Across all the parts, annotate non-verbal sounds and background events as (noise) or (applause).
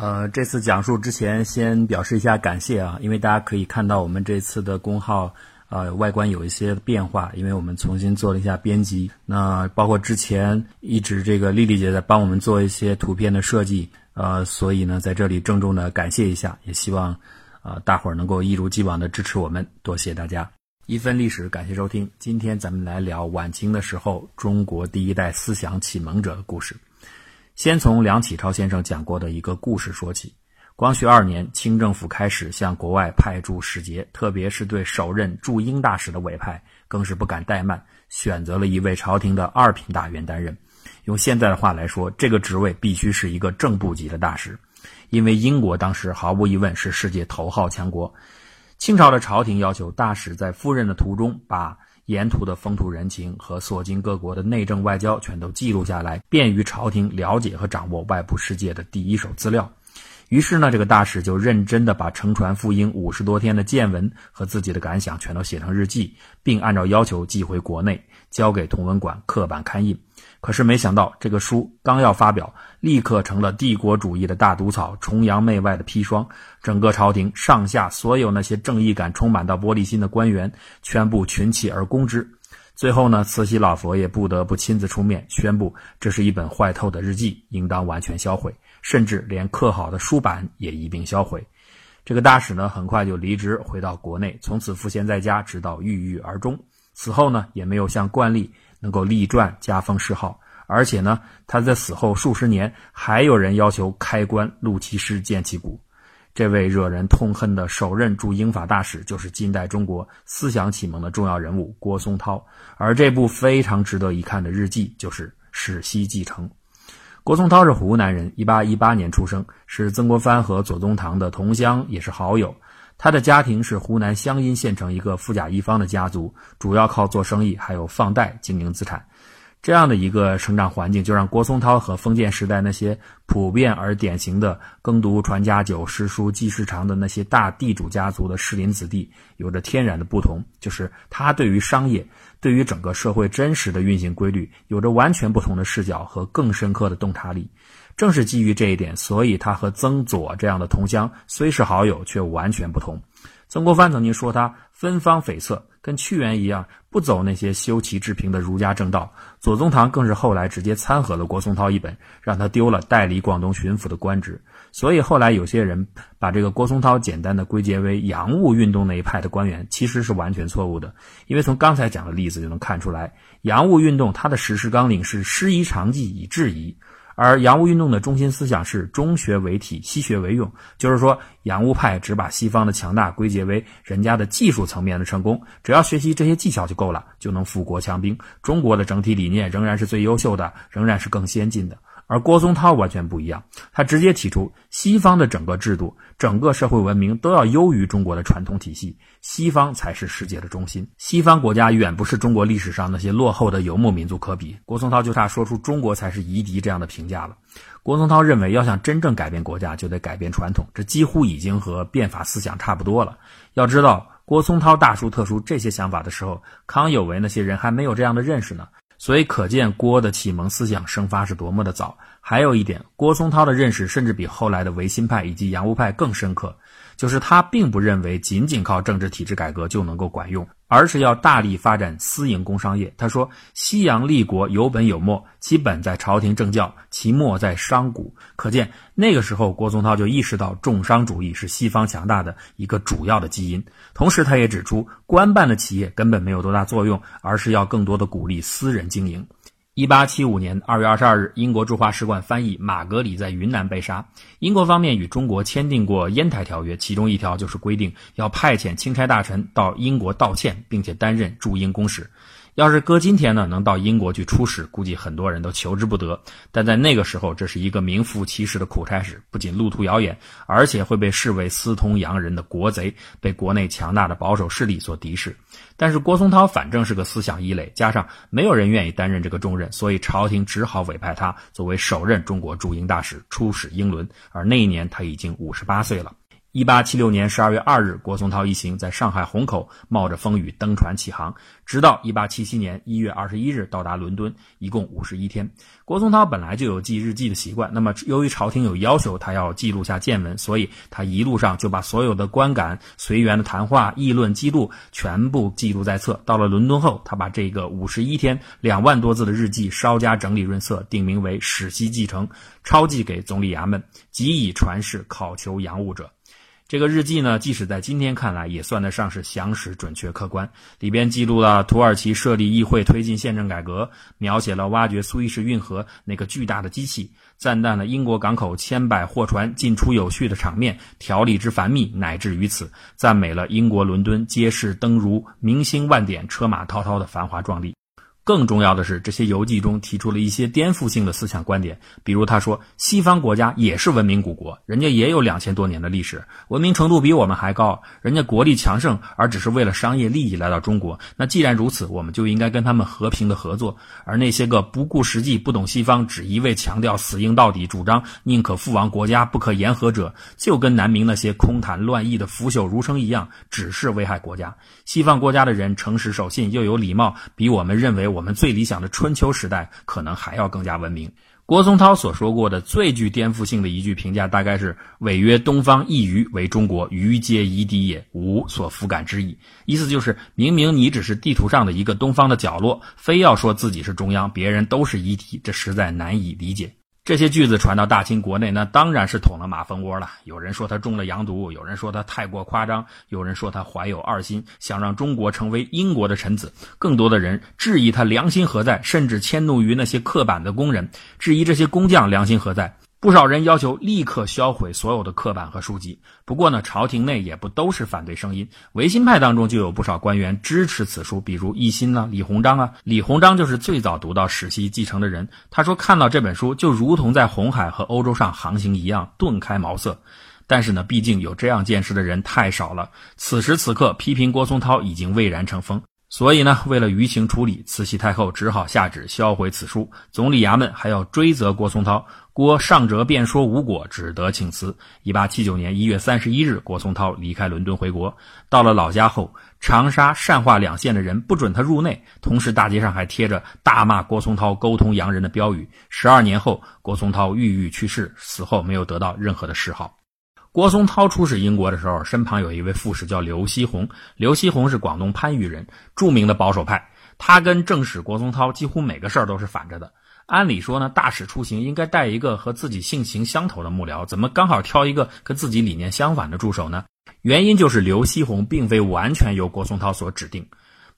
呃，这次讲述之前先表示一下感谢啊，因为大家可以看到我们这次的工号呃外观有一些变化，因为我们重新做了一下编辑。那包括之前一直这个丽丽姐在帮我们做一些图片的设计，呃，所以呢在这里郑重的感谢一下，也希望呃大伙儿能够一如既往的支持我们，多谢大家。一分历史，感谢收听。今天咱们来聊晚清的时候中国第一代思想启蒙者的故事。先从梁启超先生讲过的一个故事说起。光绪二年，清政府开始向国外派驻使节，特别是对首任驻英大使的委派，更是不敢怠慢，选择了一位朝廷的二品大员担任。用现在的话来说，这个职位必须是一个正部级的大使，因为英国当时毫无疑问是世界头号强国。清朝的朝廷要求大使在赴任的途中把。沿途的风土人情和所经各国的内政外交全都记录下来，便于朝廷了解和掌握外部世界的第一手资料。于是呢，这个大使就认真地把乘船赴英五十多天的见闻和自己的感想全都写成日记，并按照要求寄回国内，交给同文馆刻板刊印。可是没想到，这个书刚要发表，立刻成了帝国主义的大毒草，崇洋媚外的砒霜。整个朝廷上下所有那些正义感充满到玻璃心的官员，全部群起而攻之。最后呢，慈禧老佛爷不得不亲自出面，宣布这是一本坏透的日记，应当完全销毁，甚至连刻好的书版也一并销毁。这个大使呢，很快就离职回到国内，从此赋闲在家，直到郁郁而终。此后呢，也没有像惯例。能够立传加封谥号，而且呢，他在死后数十年，还有人要求开棺录其尸见其骨。这位惹人痛恨的首任驻英法大使，就是近代中国思想启蒙的重要人物郭松涛。而这部非常值得一看的日记，就是《史西继承》。郭松涛是湖南人，一八一八年出生，是曾国藩和左宗棠的同乡，也是好友。他的家庭是湖南湘阴县城一个富甲一方的家族，主要靠做生意还有放贷经营资产。这样的一个成长环境，就让郭松涛和封建时代那些普遍而典型的耕读传家久、诗书继世长的那些大地主家族的士林子弟有着天然的不同，就是他对于商业、对于整个社会真实的运行规律，有着完全不同的视角和更深刻的洞察力。正是基于这一点，所以他和曾左这样的同乡虽是好友，却完全不同。曾国藩曾经说他分方悱恻，跟屈原一样，不走那些修齐治平的儒家正道。左宗棠更是后来直接参合了郭松涛一本，让他丢了代理广东巡抚的官职。所以后来有些人把这个郭松涛简单的归结为洋务运动那一派的官员，其实是完全错误的。因为从刚才讲的例子就能看出来，洋务运动它的实施纲领是师夷长技以制夷。而洋务运动的中心思想是中学为体，西学为用，就是说，洋务派只把西方的强大归结为人家的技术层面的成功，只要学习这些技巧就够了，就能富国强兵。中国的整体理念仍然是最优秀的，仍然是更先进的。而郭松涛完全不一样，他直接提出西方的整个制度、整个社会文明都要优于中国的传统体系，西方才是世界的中心。西方国家远不是中国历史上那些落后的游牧民族可比。郭松涛就差说出中国才是夷狄这样的评价了。郭松涛认为，要想真正改变国家，就得改变传统，这几乎已经和变法思想差不多了。要知道，郭松涛大书特书这些想法的时候，康有为那些人还没有这样的认识呢。所以可见郭的启蒙思想生发是多么的早。还有一点，郭松涛的认识甚至比后来的维新派以及洋务派更深刻，就是他并不认为仅仅靠政治体制改革就能够管用。而是要大力发展私营工商业。他说：“西洋立国有本有末，其本在朝廷政教，其末在商贾。”可见那个时候，郭松涛就意识到重商主义是西方强大的一个主要的基因。同时，他也指出，官办的企业根本没有多大作用，而是要更多的鼓励私人经营。一八七五年二月二十二日，英国驻华使馆翻译马格里在云南被杀。英国方面与中国签订过烟台条约，其中一条就是规定要派遣钦差大臣到英国道歉，并且担任驻英公使。要是搁今天呢，能到英国去出使，估计很多人都求之不得。但在那个时候，这是一个名副其实的苦差事，不仅路途遥远，而且会被视为私通洋人的国贼，被国内强大的保守势力所敌视。但是郭松涛反正是个思想异类，加上没有人愿意担任这个重任，所以朝廷只好委派他作为首任中国驻英大使出使英伦。而那一年他已经五十八岁了。一八七六年十二月二日，郭松涛一行在上海虹口冒着风雨登船起航，直到一八七七年一月二十一日到达伦敦，一共五十一天。郭松涛本来就有记日记的习惯，那么由于朝廷有要求他要记录下见闻，所以他一路上就把所有的观感、随员的谈话、议论记录全部记录在册。到了伦敦后，他把这个五十一天两万多字的日记稍加整理润色，定名为《史西继承》，抄寄给总理衙门，即以传世考求洋务者。这个日记呢，即使在今天看来，也算得上是详实、准确、客观。里边记录了土耳其设立议会、推进宪政改革，描写了挖掘苏伊士运河那个巨大的机器，赞叹了英国港口千百货船进出有序的场面，条理之繁密乃至于此，赞美了英国伦敦街市灯如明星万点、车马滔滔的繁华壮丽。更重要的是，这些游记中提出了一些颠覆性的思想观点，比如他说，西方国家也是文明古国，人家也有两千多年的历史，文明程度比我们还高，人家国力强盛，而只是为了商业利益来到中国。那既然如此，我们就应该跟他们和平的合作。而那些个不顾实际、不懂西方、只一味强调死硬到底、主张宁可父亡国家不可言和者，就跟南明那些空谈乱议的腐朽儒生一样，只是危害国家。西方国家的人诚实守信又有礼貌，比我们认为我。我们最理想的春秋时代可能还要更加文明。郭松涛所说过的最具颠覆性的一句评价，大概是“违约东方一隅为中国，余皆夷狄也，无所弗感之意”。意思就是，明明你只是地图上的一个东方的角落，非要说自己是中央，别人都是夷狄，这实在难以理解。这些句子传到大清国内，那当然是捅了马蜂窝了。有人说他中了洋毒，有人说他太过夸张，有人说他怀有二心，想让中国成为英国的臣子。更多的人质疑他良心何在，甚至迁怒于那些刻板的工人，质疑这些工匠良心何在。不少人要求立刻销毁所有的刻板和书籍。不过呢，朝廷内也不都是反对声音，维新派当中就有不少官员支持此书，比如奕欣啊、李鸿章啊。李鸿章就是最早读到《史记》继承的人。他说，看到这本书就如同在红海和欧洲上航行一样，顿开茅塞。但是呢，毕竟有这样见识的人太少了。此时此刻，批评郭松涛已经蔚然成风。所以呢，为了舆情处理，慈禧太后只好下旨销毁此书。总理衙门还要追责郭松涛，郭上折辩说无果，只得请辞。一八七九年一月三十一日，郭松涛离开伦敦回国。到了老家后，长沙、善化两县的人不准他入内，同时大街上还贴着大骂郭松涛沟通洋人的标语。十二年后，郭松涛郁郁去世，死后没有得到任何的谥号。郭松涛出使英国的时候，身旁有一位副使叫刘锡鸿。刘锡鸿是广东番禺人，著名的保守派。他跟正使郭松涛几乎每个事儿都是反着的。按理说呢，大使出行应该带一个和自己性情相投的幕僚，怎么刚好挑一个跟自己理念相反的助手呢？原因就是刘锡鸿并非完全由郭松涛所指定。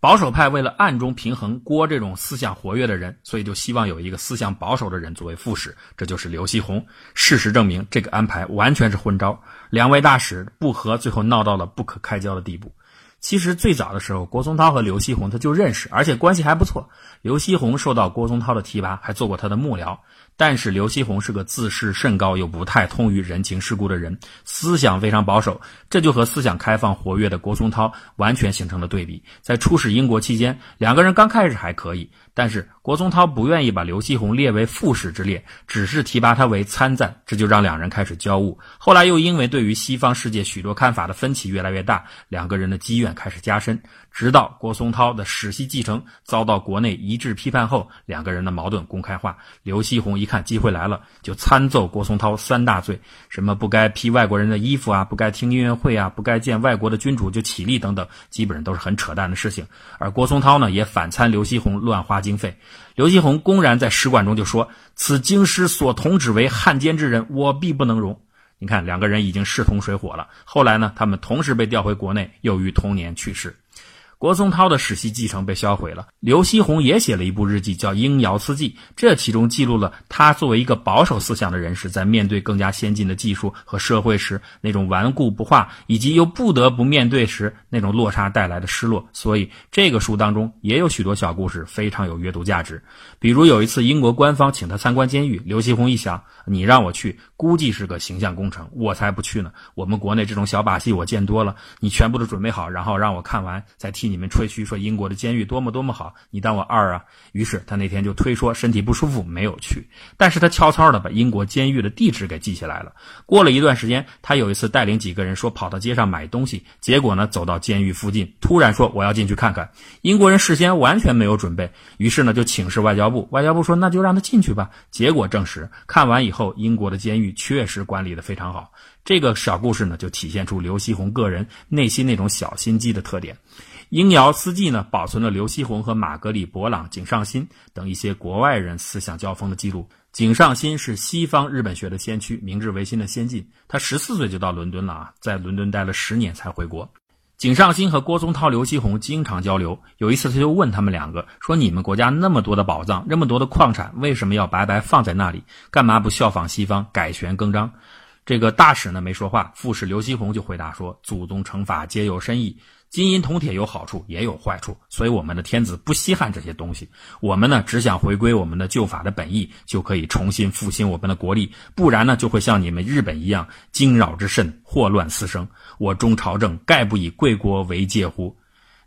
保守派为了暗中平衡郭这种思想活跃的人，所以就希望有一个思想保守的人作为副使，这就是刘锡鸿。事实证明，这个安排完全是昏招，两位大使不和，最后闹到了不可开交的地步。其实最早的时候，郭松涛和刘锡鸿他就认识，而且关系还不错。刘锡鸿受到郭松涛的提拔，还做过他的幕僚。但是刘锡鸿是个自视甚高又不太通于人情世故的人，思想非常保守，这就和思想开放活跃的郭松涛完全形成了对比。在出使英国期间，两个人刚开始还可以，但是郭松涛不愿意把刘锡鸿列为副使之列，只是提拔他为参赞，这就让两人开始交恶。后来又因为对于西方世界许多看法的分歧越来越大，两个人的积怨开始加深。直到郭松涛的史系继承遭到国内一致批判后，两个人的矛盾公开化。刘锡鸿一看机会来了，就参奏郭松涛三大罪：什么不该披外国人的衣服啊，不该听音乐会啊，不该见外国的君主就起立等等，基本上都是很扯淡的事情。而郭松涛呢，也反参刘锡鸿乱花经费。刘锡鸿公然在使馆中就说：“此京师所同指为汉奸之人，我必不能容。”你看，两个人已经势同水火了。后来呢，他们同时被调回国内，又于同年去世。郭松涛的史系继承被销毁了，刘锡鸿也写了一部日记，叫《应窑词记》，这其中记录了他作为一个保守思想的人士，在面对更加先进的技术和社会时那种顽固不化，以及又不得不面对时那种落差带来的失落。所以这个书当中也有许多小故事，非常有阅读价值。比如有一次英国官方请他参观监狱，刘锡鸿一想，你让我去，估计是个形象工程，我才不去呢。我们国内这种小把戏我见多了，你全部都准备好，然后让我看完再替。你们吹嘘，说英国的监狱多么多么好，你当我二啊？于是他那天就推说身体不舒服没有去，但是他悄悄的把英国监狱的地址给记下来了。过了一段时间，他有一次带领几个人说跑到街上买东西，结果呢走到监狱附近，突然说我要进去看看。英国人事先完全没有准备，于是呢就请示外交部，外交部说那就让他进去吧。结果证实，看完以后，英国的监狱确实管理的非常好。这个小故事呢，就体现出刘锡鸿个人内心那种小心机的特点。英瑶司记呢，保存了刘锡鸿和马格里·博朗、井上新等一些国外人思想交锋的记录。井上新是西方日本学的先驱，明治维新的先进。他十四岁就到伦敦了啊，在伦敦待了十年才回国。井上新和郭宗涛、刘锡鸿经常交流。有一次，他就问他们两个说：“你们国家那么多的宝藏，那么多的矿产，为什么要白白放在那里？干嘛不效仿西方，改弦更张？”这个大使呢没说话，副使刘锡鸿就回答说：“祖宗成法皆有深意，金银铜铁有好处也有坏处，所以我们的天子不稀罕这些东西。我们呢只想回归我们的旧法的本意，就可以重新复兴我们的国力。不然呢就会像你们日本一样，惊扰之甚，祸乱四生。我中朝政概不以贵国为戒乎？”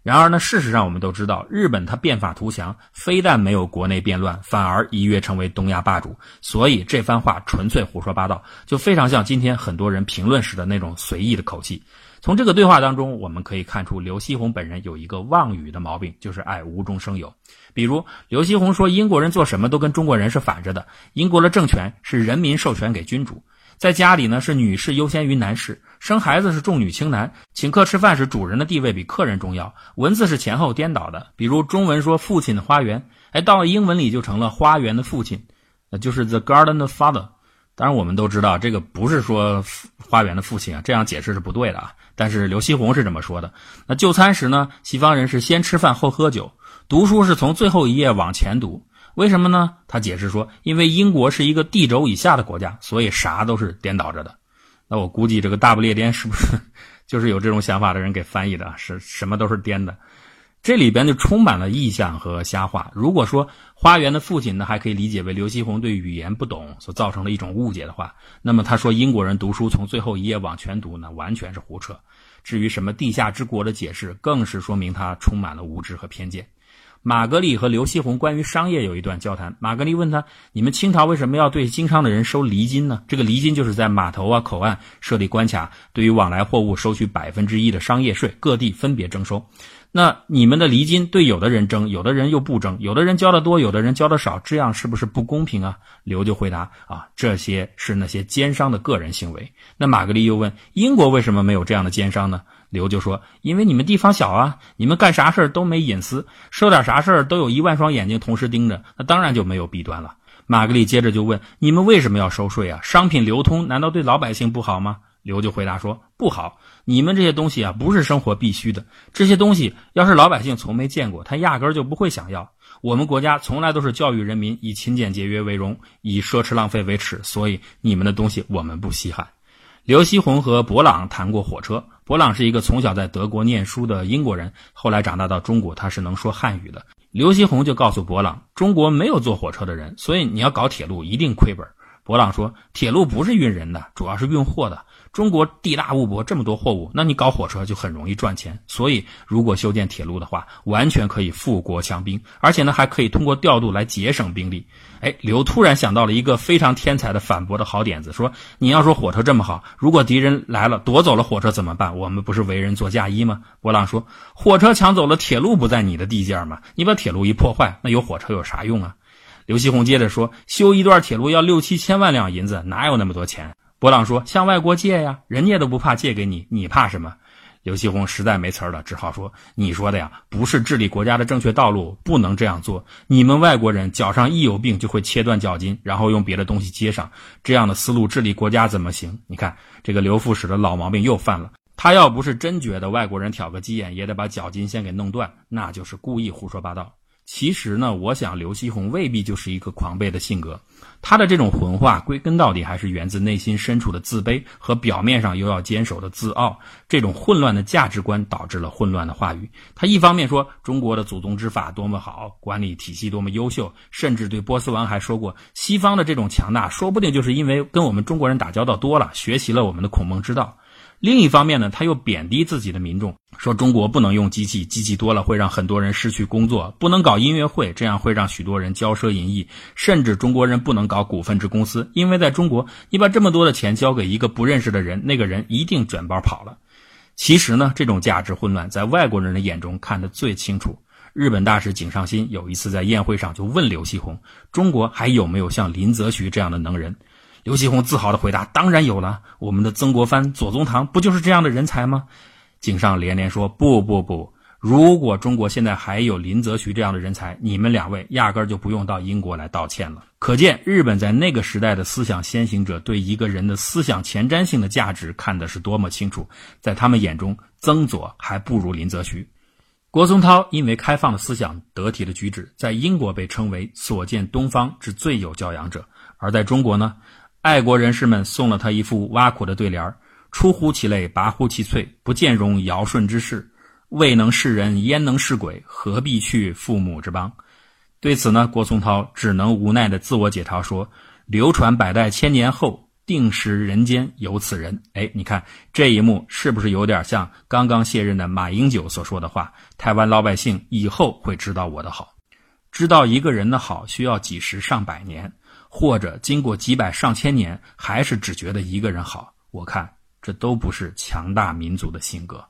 然而呢，事实上我们都知道，日本它变法图强，非但没有国内变乱，反而一跃成为东亚霸主。所以这番话纯粹胡说八道，就非常像今天很多人评论时的那种随意的口气。从这个对话当中，我们可以看出刘锡鸿本人有一个妄语的毛病，就是爱无中生有。比如刘锡鸿说英国人做什么都跟中国人是反着的，英国的政权是人民授权给君主。在家里呢，是女士优先于男士；生孩子是重女轻男；请客吃饭时，主人的地位比客人重要。文字是前后颠倒的，比如中文说“父亲的花园”，哎，到了英文里就成了“花园的父亲”，呃，就是 “the garden of father”。当然，我们都知道这个不是说花园的父亲啊，这样解释是不对的啊。但是刘锡鸿是这么说的。那就餐时呢，西方人是先吃饭后喝酒，读书是从最后一页往前读。为什么呢？他解释说，因为英国是一个地轴以下的国家，所以啥都是颠倒着的。那我估计这个大不列颠是不是 (laughs) 就是有这种想法的人给翻译的？是什么都是颠的？这里边就充满了意象和瞎话。如果说花园的父亲呢，还可以理解为刘锡鸿对语言不懂所造成的一种误解的话，那么他说英国人读书从最后一页往前读呢，完全是胡扯。至于什么地下之国的解释，更是说明他充满了无知和偏见。马格丽和刘锡鸿关于商业有一段交谈。马格丽问他：“你们清朝为什么要对经商的人收厘金呢？这个厘金就是在码头啊、口岸设立关卡，对于往来货物收取百分之一的商业税，各地分别征收。那你们的厘金对有的人征，有的人又不征，有的人交的多，有的人交的少，这样是不是不公平啊？”刘就回答：“啊，这些是那些奸商的个人行为。”那马格丽又问：“英国为什么没有这样的奸商呢？”刘就说：“因为你们地方小啊，你们干啥事儿都没隐私，说点啥事儿都有一万双眼睛同时盯着，那当然就没有弊端了。”玛格丽接着就问：“你们为什么要收税啊？商品流通难道对老百姓不好吗？”刘就回答说：“不好，你们这些东西啊，不是生活必须的。这些东西要是老百姓从没见过，他压根儿就不会想要。我们国家从来都是教育人民以勤俭节约为荣，以奢侈浪费为耻，所以你们的东西我们不稀罕。”刘锡鸿和博朗谈过火车。博朗是一个从小在德国念书的英国人，后来长大到中国，他是能说汉语的。刘锡鸿就告诉博朗，中国没有坐火车的人，所以你要搞铁路一定亏本。博朗说，铁路不是运人的，主要是运货的。中国地大物博，这么多货物，那你搞火车就很容易赚钱。所以，如果修建铁路的话，完全可以富国强兵，而且呢，还可以通过调度来节省兵力。哎，刘突然想到了一个非常天才的反驳的好点子，说：“你要说火车这么好，如果敌人来了夺走了火车怎么办？我们不是为人做嫁衣吗？”博朗说：“火车抢走了，铁路不在你的地界吗？你把铁路一破坏，那有火车有啥用啊？”刘锡鸿接着说：“修一段铁路要六七千万两银子，哪有那么多钱？”博朗说：“向外国借呀，人家都不怕借给你，你怕什么？”刘锡鸿实在没词儿了，只好说：“你说的呀，不是治理国家的正确道路，不能这样做。你们外国人脚上一有病就会切断脚筋，然后用别的东西接上，这样的思路治理国家怎么行？你看这个刘副使的老毛病又犯了。他要不是真觉得外国人挑个鸡眼也得把脚筋先给弄断，那就是故意胡说八道。”其实呢，我想刘锡鸿未必就是一个狂悖的性格，他的这种混话归根到底还是源自内心深处的自卑和表面上又要坚守的自傲。这种混乱的价值观导致了混乱的话语。他一方面说中国的祖宗之法多么好，管理体系多么优秀，甚至对波斯王还说过，西方的这种强大说不定就是因为跟我们中国人打交道多了，学习了我们的孔孟之道。另一方面呢，他又贬低自己的民众，说中国不能用机器，机器多了会让很多人失去工作；不能搞音乐会，这样会让许多人骄奢淫逸；甚至中国人不能搞股份制公司，因为在中国，你把这么多的钱交给一个不认识的人，那个人一定卷包跑了。其实呢，这种价值混乱在外国人的眼中看得最清楚。日本大使井上新有一次在宴会上就问刘锡鸿：“中国还有没有像林则徐这样的能人？”刘锡鸿自豪地回答：“当然有了，我们的曾国藩、左宗棠不就是这样的人才吗？”井上连连说：“不不不，如果中国现在还有林则徐这样的人才，你们两位压根儿就不用到英国来道歉了。”可见日本在那个时代的思想先行者对一个人的思想前瞻性的价值看的是多么清楚，在他们眼中，曾左还不如林则徐。郭松涛因为开放的思想、得体的举止，在英国被称为所见东方之最有教养者，而在中国呢？爱国人士们送了他一副挖苦的对联出乎其类，拔乎其萃，不见容尧舜之事，未能是人，焉能是鬼？何必去父母之邦？”对此呢，郭松涛只能无奈的自我解嘲说：“流传百代千年后，定时人间有此人。”哎，你看这一幕是不是有点像刚刚卸任的马英九所说的话？台湾老百姓以后会知道我的好，知道一个人的好需要几十上百年。或者经过几百上千年，还是只觉得一个人好，我看这都不是强大民族的性格。